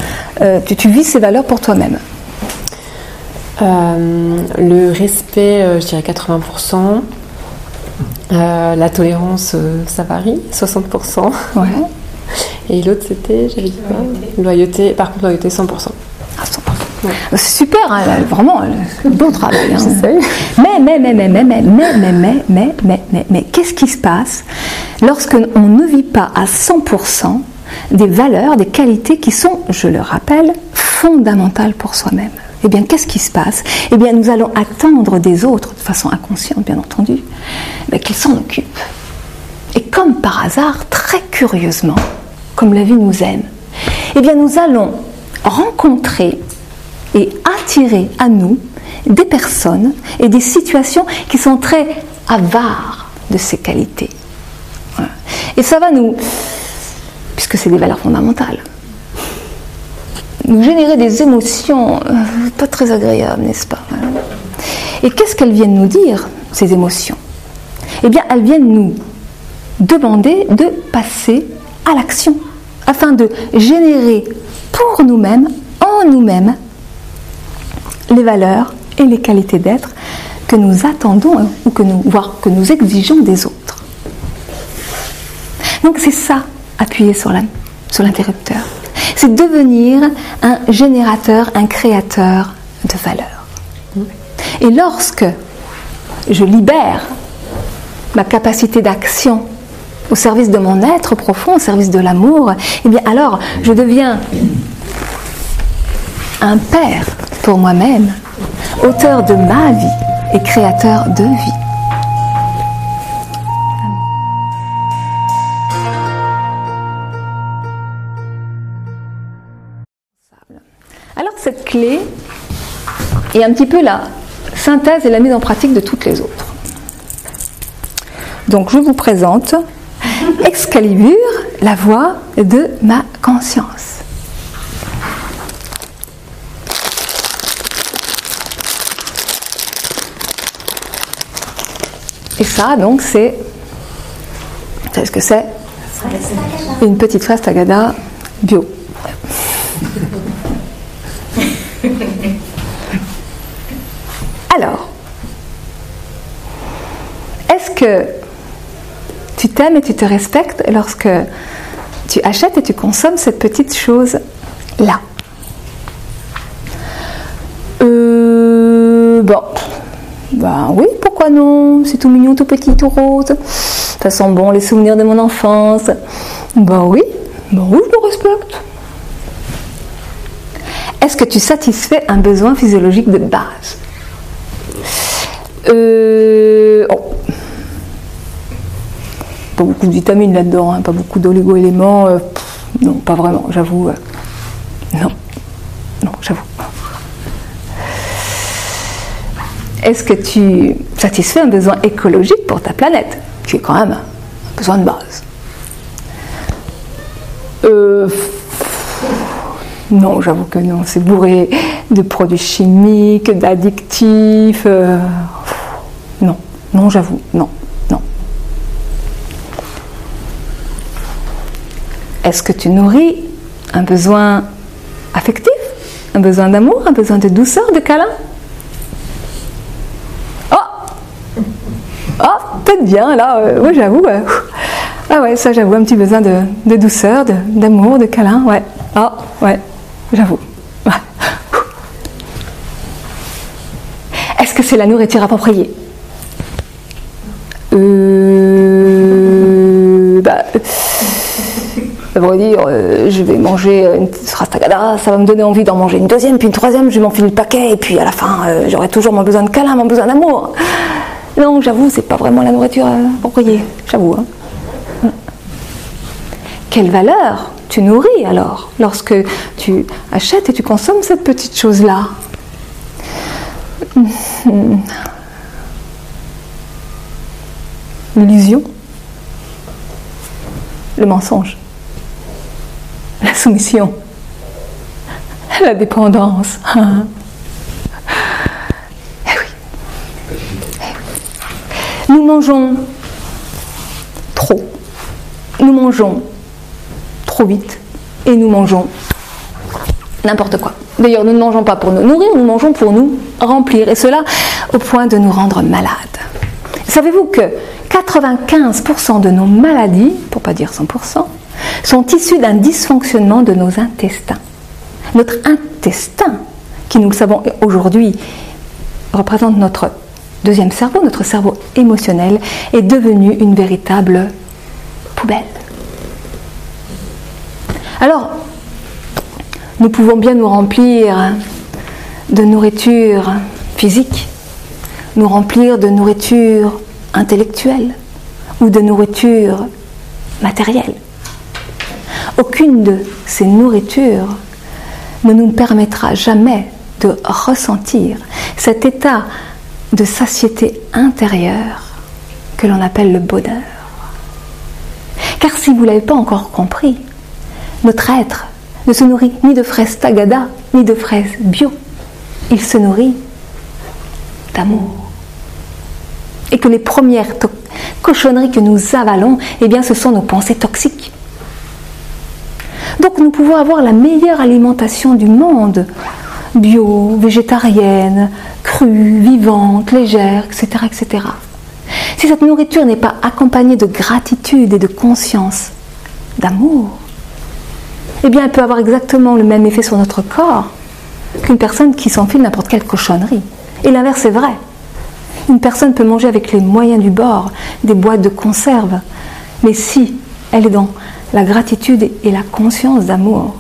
euh, tu, tu vis ces valeurs pour toi-même? Le respect, euh, je dirais 80%. Euh, la tolérance, euh, ça varie, 60%. Ouais. Et l'autre, c'était, j'avais dit quoi Loyauté, par contre, loyauté, 100%. Ah, 100%. C'est super, hein, vraiment, euh, beau travail. hein. Mais, mais, mais, mais, mais, mais, mais, mais, mais, mais, mais, mais, mais, qu'est-ce qui se passe lorsque on ne vit pas à 100% des valeurs, des qualités qui sont, je le rappelle, fondamentales pour soi-même Eh bien, qu'est-ce qui se passe Eh bien, nous allons attendre des autres, de façon inconsciente, bien entendu, qu'ils s'en occupent. Et comme par hasard, très curieusement, comme la vie nous aime, eh bien nous allons rencontrer et attirer à nous des personnes et des situations qui sont très avares de ces qualités. Et ça va nous, puisque c'est des valeurs fondamentales, nous générer des émotions euh, pas très agréables, n'est-ce pas Et qu'est-ce qu'elles viennent nous dire, ces émotions? Eh bien, elles viennent nous demander de passer à l'action, afin de générer pour nous-mêmes, en nous-mêmes, les valeurs et les qualités d'être que nous attendons, hein, ou que nous, voire que nous exigeons des autres. Donc c'est ça, appuyer sur l'interrupteur. C'est devenir un générateur, un créateur de valeurs. Et lorsque je libère ma capacité d'action au service de mon être profond, au service de l'amour, eh bien alors je deviens un père pour moi-même, auteur de ma vie et créateur de vie. Cette clé est un petit peu la synthèse et la mise en pratique de toutes les autres. Donc je vous présente [laughs] Excalibur, la voix de ma conscience. Et ça, donc, c'est. Vous savez ce que c'est? Une petite fraise tagada bio. [laughs] tu t'aimes et tu te respectes lorsque tu achètes et tu consommes cette petite chose-là euh, Bon, ben oui, pourquoi non? C'est tout mignon, tout petit, tout rose. Ça sent bon les souvenirs de mon enfance. Ben oui, ben oui, je le respecte. Est-ce que tu satisfais un besoin physiologique de base? Euh, oh. Pas beaucoup de vitamines là-dedans, hein, pas beaucoup d'oligo-éléments. Euh, non, pas vraiment, j'avoue. Euh, non, non, j'avoue. Est-ce que tu satisfais un besoin écologique pour ta planète, qui est quand même un besoin de base euh, Non, j'avoue que non. C'est bourré de produits chimiques, d'addictifs. Non, non, j'avoue, non, non. Est-ce que tu nourris un besoin affectif, un besoin d'amour, un besoin de douceur, de câlin? Oh, peut-être bien, là, euh, oui, j'avoue. ah ouais, ça, j'avoue, un petit besoin de, douceur, d'amour, de, câlin, ouais. Ah, ouais, j'avoue. [laughs] Est-ce que c'est la nourriture appropriée? Euh, dire, euh, je vais manger une rastagada, ça va me donner envie d'en manger une deuxième, puis une troisième, je vais m'enfiler le paquet, et puis à la fin, euh, j'aurai toujours mon besoin de câlin, mon besoin d'amour. Non, j'avoue, c'est pas vraiment la nourriture appropriée, j'avoue. Hein. Quelle valeur tu nourris alors lorsque tu achètes et tu consommes cette petite chose-là? L'illusion, le mensonge, la soumission, la dépendance. Nous mangeons trop. Nous mangeons trop vite. Et nous mangeons n'importe quoi. D'ailleurs, nous ne mangeons pas pour nous nourrir, nous mangeons pour nous remplir. Et cela au point de nous rendre malades. Savez-vous que 95% de nos maladies, pour pas dire 100%, sont issues d'un dysfonctionnement de nos intestins. Notre intestin, qui nous le savons aujourd'hui, représente notre deuxième cerveau, notre cerveau émotionnel, est devenu une véritable poubelle. Alors, nous pouvons bien nous remplir de nourriture physique, nous remplir de nourriture intellectuelle ou de nourriture matérielle. Aucune de ces nourritures ne nous permettra jamais de ressentir cet état de satiété intérieure que l'on appelle le bonheur. Car si vous ne l'avez pas encore compris, notre être ne se nourrit ni de fraises tagada, ni de fraises bio. Il se nourrit d'amour. Et que les premières cochonneries que nous avalons, eh bien, ce sont nos pensées toxiques. Donc nous pouvons avoir la meilleure alimentation du monde, bio, végétarienne, crue, vivante, légère, etc., etc. Si cette nourriture n'est pas accompagnée de gratitude et de conscience, d'amour, eh bien elle peut avoir exactement le même effet sur notre corps qu'une personne qui s'enfile n'importe quelle cochonnerie. Et l'inverse est vrai. Une personne peut manger avec les moyens du bord des boîtes de conserve, mais si elle est dans la gratitude et la conscience d'amour,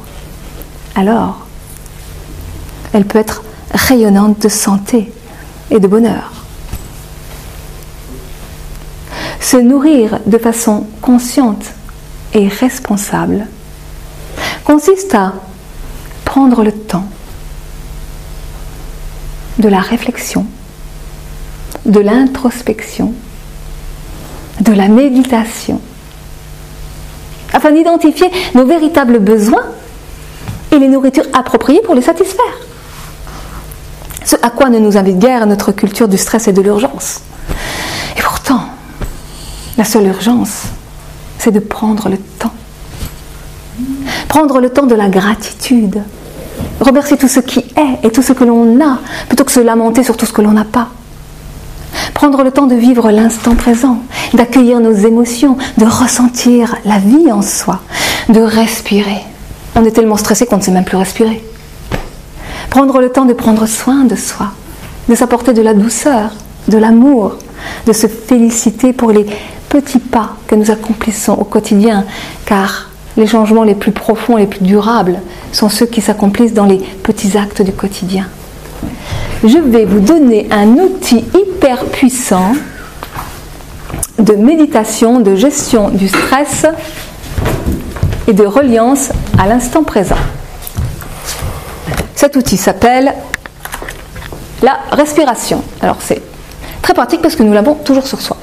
alors elle peut être rayonnante de santé et de bonheur. Se nourrir de façon consciente et responsable consiste à prendre le temps de la réflexion, de l'introspection, de la méditation, afin d'identifier nos véritables besoins et les nourritures appropriées pour les satisfaire. Ce à quoi ne nous invite guère notre culture du stress et de l'urgence. Et pourtant, la seule urgence, c'est de prendre le temps. Prendre le temps de la gratitude. Remercier tout ce qui est et tout ce que l'on a, plutôt que se lamenter sur tout ce que l'on n'a pas. Prendre le temps de vivre l'instant présent, d'accueillir nos émotions, de ressentir la vie en soi, de respirer. On est tellement stressé qu'on ne sait même plus respirer. Prendre le temps de prendre soin de soi, de s'apporter de la douceur, de l'amour, de se féliciter pour les petits pas que nous accomplissons au quotidien, car les changements les plus profonds, les plus durables, sont ceux qui s'accomplissent dans les petits actes du quotidien. Je vais vous donner un outil hyper puissant de méditation, de gestion du stress et de reliance à l'instant présent. Cet outil s'appelle la respiration. Alors c'est très pratique parce que nous l'avons toujours sur soi.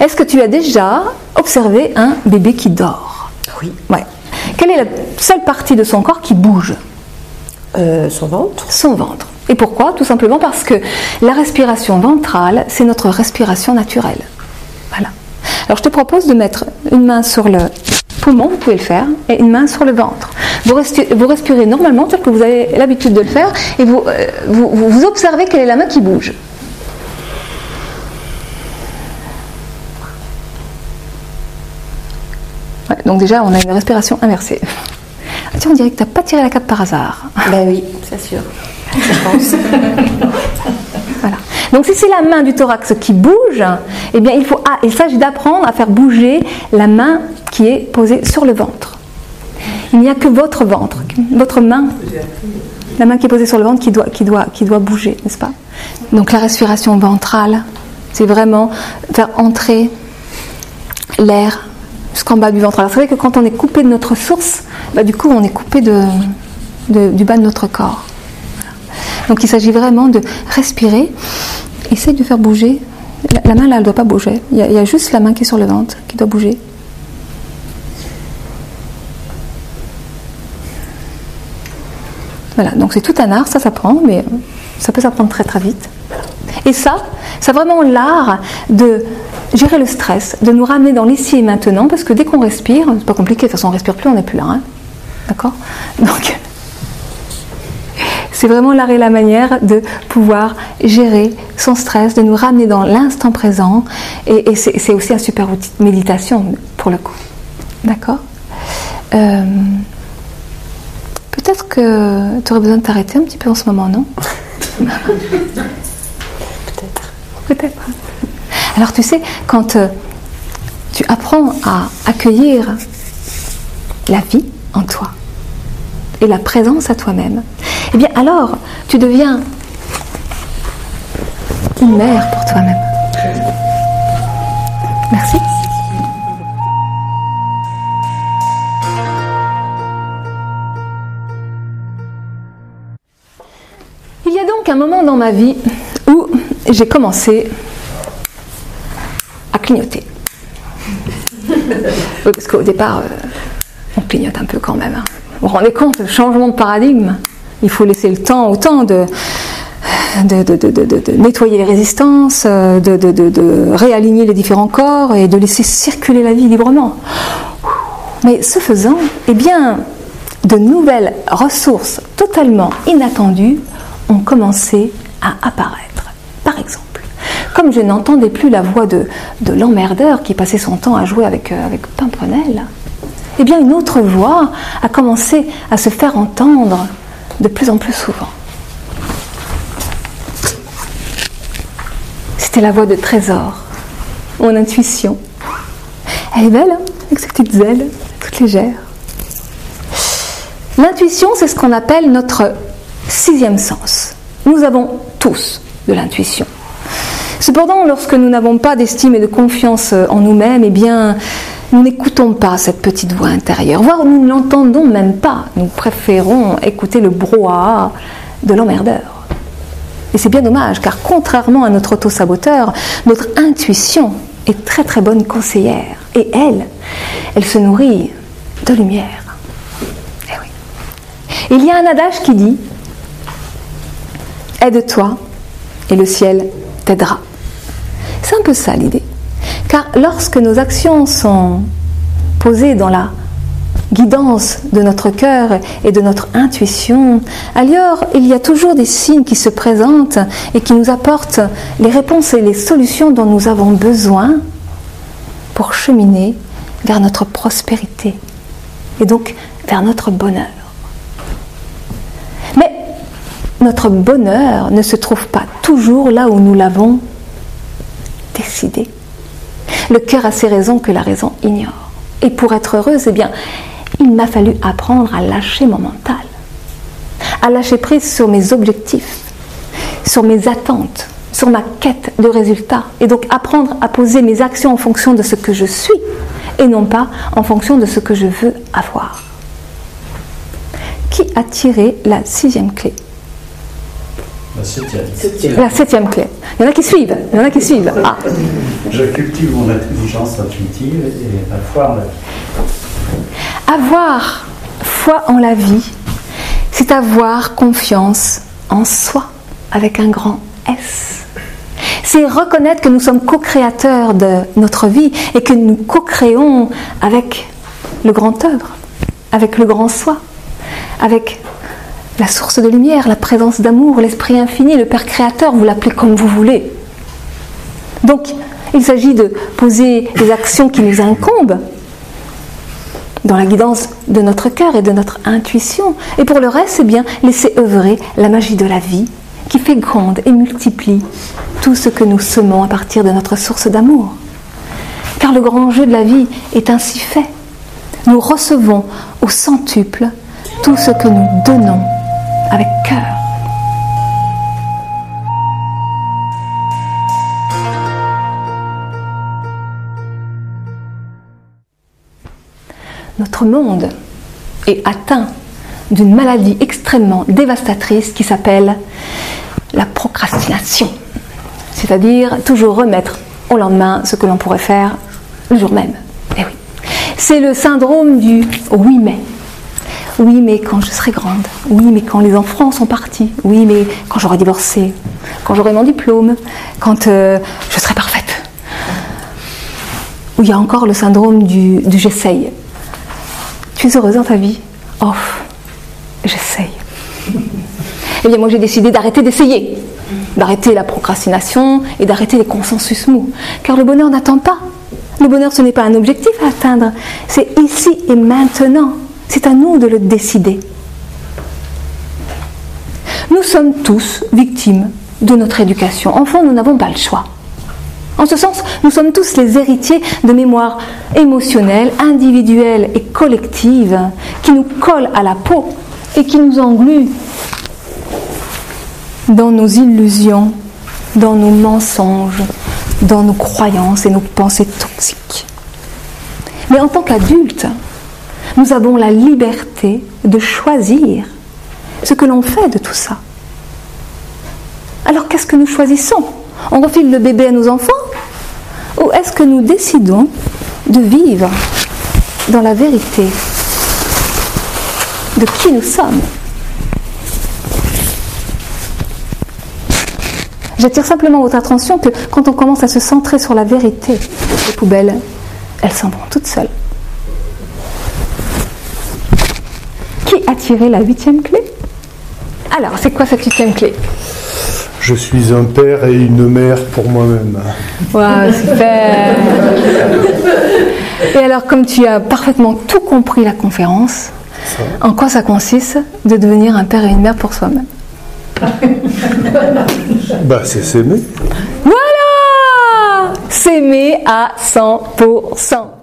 Est-ce que tu as déjà observé un bébé qui dort? Oui. Ouais. Quelle est la seule partie de son corps qui bouge? Euh, son ventre. Son ventre. Et pourquoi? Tout simplement parce que la respiration ventrale, c'est notre respiration naturelle. Voilà. Alors je te propose de mettre une main sur le poumon, vous pouvez le faire, et une main sur le ventre. Vous, respirez normalement, tel que vous avez l'habitude de le faire, et vous, euh, observez quelle est la main qui bouge. Donc déjà, on a une respiration inversée. Ah, tiens, on dirait que tu n'as pas tiré la carte par hasard. Ben oui, c'est sûr. Je pense. [laughs] Voilà. Donc si c'est la main du thorax qui bouge, eh bien il faut ah, il s'agit d'apprendre à faire bouger la main qui est posée sur le ventre. Il n'y a que votre ventre, votre main, la main qui est posée sur le ventre qui doit, qui doit, qui doit bouger, n'est-ce pas? Donc la respiration ventrale, c'est vraiment faire entrer l'air jusqu'en bas du ventre. Alors c'est vrai que quand on est coupé de notre source, bah, du coup on est coupé du bas de notre corps. Donc il s'agit vraiment de respirer. Essaye de faire bouger. La, main là, elle ne doit pas bouger. Il y, a, juste la main qui est sur le ventre qui doit bouger. Voilà, donc c'est tout un art, ça s'apprend, mais euh, ça peut s'apprendre très très vite. Et ça, c'est vraiment l'art de gérer le stress, de nous ramener dans l'ici et maintenant, parce que dès qu'on respire, c'est pas compliqué, de toute façon on respire plus, on n'est plus là. hein. D'accord? Donc, c'est vraiment l'art et la manière de pouvoir gérer son stress, de nous ramener dans l'instant présent. Et, c'est aussi un super outil de méditation pour le coup. D'accord? Euh, Peut-être que tu aurais besoin de t'arrêter un petit peu en ce moment, non? Peut-être. Alors tu sais, quand euh, tu apprends à accueillir la vie en toi et la présence à toi-même, eh bien alors tu deviens une mère pour toi-même. Merci. Ma vie où j'ai commencé à clignoter. [laughs] Oui, parce qu'au départ, euh, on clignote un peu quand même. hein. Vous vous rendez compte, le changement de paradigme, il faut laisser le temps au temps de, de, nettoyer les résistances, euh, de réaligner les différents corps et de laisser circuler la vie librement. Mais ce faisant, eh bien, de nouvelles ressources totalement inattendues ont commencé apparaître. Par exemple, comme je n'entendais plus la voix de, de l'emmerdeur qui passait son temps à jouer avec, euh, eh bien une autre voix a commencé à se faire entendre de plus en plus souvent. C'était la voix de Trésor, mon intuition. Elle est belle, hein, avec ses petites ailes, toutes légères. L'intuition, c'est ce qu'on appelle notre sixième sens. Nous avons tous de l'intuition. Cependant, lorsque nous n'avons pas d'estime et de confiance en nous-mêmes, eh bien, nous n'écoutons pas cette petite voix intérieure, voire nous ne l'entendons même pas. Nous préférons écouter le brouhaha de l'emmerdeur. Et c'est bien dommage, car contrairement à notre auto-saboteur, notre intuition est très très bonne conseillère. Et elle, elle se nourrit de lumière. Eh oui. Il y a un adage qui dit Aide-toi et le ciel t'aidera. C'est un peu ça l'idée. Car lorsque nos actions sont posées dans la guidance de notre cœur et de notre intuition, alors il y a toujours des signes qui se présentent et qui nous apportent les réponses et les solutions dont nous avons besoin pour cheminer vers notre prospérité et donc vers notre bonheur. Mais notre bonheur ne se trouve pas toujours là où nous l'avons décidé. Le cœur a ses raisons que la raison ignore. Et pour être heureuse, eh bien, il m'a fallu apprendre à lâcher mon mental, à lâcher prise sur mes objectifs, sur mes attentes, sur ma quête de résultats, et donc apprendre à poser mes actions en fonction de ce que je suis, et non pas en fonction de ce que je veux avoir. Qui a tiré la sixième clé? La septième. La septième clé. Il y en a qui suivent, il y en a qui suivent. Ah. Je cultive mon intelligence intuitive et la foi en la vie. Avoir foi en la vie, c'est avoir confiance en soi avec un grand S. C'est reconnaître que nous sommes co-créateurs de notre vie et que nous co-créons avec le grand œuvre, avec le grand soi, avec la source de lumière, la présence d'amour, l'esprit infini, le Père créateur, vous l'appelez comme vous voulez. Donc, il s'agit de poser les actions qui nous incombent dans la guidance de notre cœur et de notre intuition. Et pour le reste, c'est bien laisser œuvrer la magie de la vie qui fait grande et multiplie tout ce que nous semons à partir de notre source d'amour. Car le grand jeu de la vie est ainsi fait. Nous recevons au centuple tout ce que nous donnons avec cœur. Notre monde est atteint d'une maladie extrêmement dévastatrice qui s'appelle la procrastination. C'est-à-dire toujours remettre au lendemain ce que l'on pourrait faire le jour même. Eh oui. C'est le syndrome du oui mais. Oui mais quand je serai grande. Oui mais quand les enfants sont partis. Oui mais quand j'aurai divorcé. Quand j'aurai mon diplôme. Quand euh, je serai parfaite. Ou il y a encore le syndrome du, du j'essaye. Tu es heureuse dans ta vie Oh, j'essaye. Eh bien, moi, j'ai décidé d'arrêter d'essayer, d'arrêter la procrastination et d'arrêter les consensus mous. Car le bonheur n'attend pas. Le bonheur, ce n'est pas un objectif à atteindre. C'est ici et maintenant. C'est à nous de le décider. Nous sommes tous victimes de notre éducation. Enfant, nous n'avons pas le choix. En ce sens, nous sommes tous les héritiers de mémoires émotionnelles, individuelles et collectives qui nous collent à la peau et qui nous engluent dans nos illusions, dans nos mensonges, dans nos croyances et nos pensées toxiques. Mais en tant qu'adultes, nous avons la liberté de choisir ce que l'on fait de tout ça. Alors qu'est-ce que nous choisissons On refile le bébé à nos enfants Ou est-ce que nous décidons de vivre dans la vérité de qui nous sommes? J'attire simplement votre attention que quand on commence à se centrer sur la vérité, les poubelles, elles s'en vont toutes seules. Qui a tiré la huitième clé? Alors, c'est quoi cette huitième clé? Je suis un père et une mère pour moi-même. Waouh, super Et alors, comme tu as parfaitement tout compris la conférence, en quoi ça consiste de devenir un père et une mère pour soi-même? Bah, c'est s'aimer. Voilà S'aimer à 100%.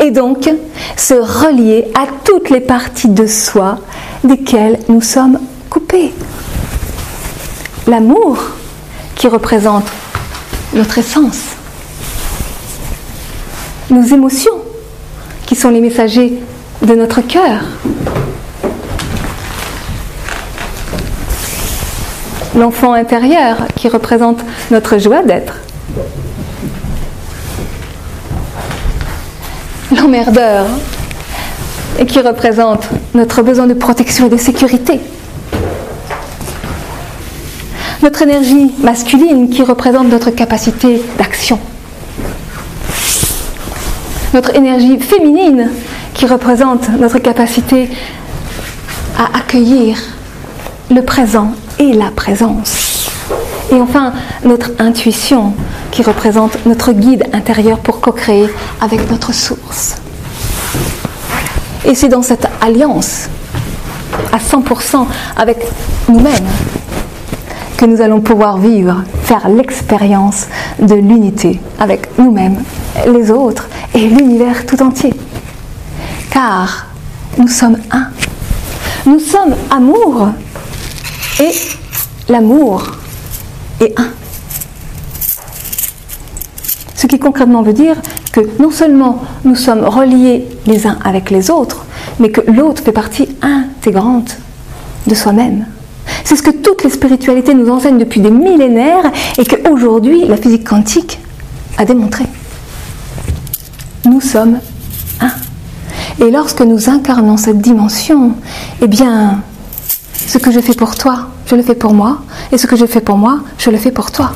Et donc, se relier à toutes les parties de soi desquelles nous sommes coupés. L'amour qui représente notre essence. Nos émotions qui sont les messagers de notre cœur. L'enfant intérieur qui représente notre joie d'être. [laughs] L'emmerdeur et qui représente notre besoin de protection et de sécurité. Notre énergie masculine qui représente notre capacité d'action. Notre énergie féminine qui représente notre capacité à accueillir le présent et la présence. Et enfin, notre intuition qui représente notre guide intérieur pour co-créer avec notre source. Et c'est dans cette alliance à 100% avec nous-mêmes que nous allons pouvoir vivre, faire l'expérience de l'unité avec nous-mêmes, les autres et l'univers tout entier. Car nous sommes un. Nous sommes amour et l'amour est un. Qui concrètement veut dire que non seulement nous sommes reliés les uns avec les autres, mais que l'autre fait partie intégrante de soi-même. C'est ce que toutes les spiritualités nous enseignent depuis des millénaires et qu'aujourd'hui la physique quantique a démontré. Nous sommes un. Et lorsque nous incarnons cette dimension, eh bien, ce que je fais pour toi, je le fais pour moi, et ce que je fais pour moi, je le fais pour toi.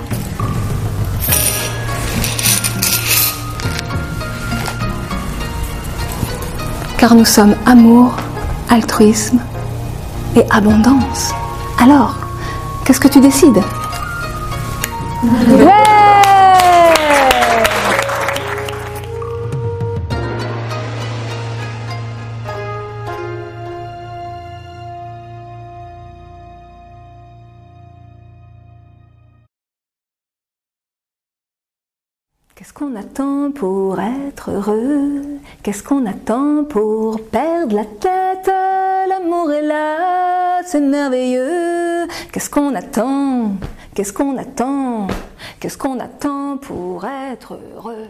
Car nous sommes amour, altruisme et abondance. Alors, qu'est-ce que tu décides? Qu'on attend pour être heureux? Qu'est-ce qu'on attend pour perdre la tête? L'amour est là, c'est merveilleux. Qu'est-ce qu'on attend Qu'est-ce qu'on attend Qu'est-ce qu'on attend pour être heureux?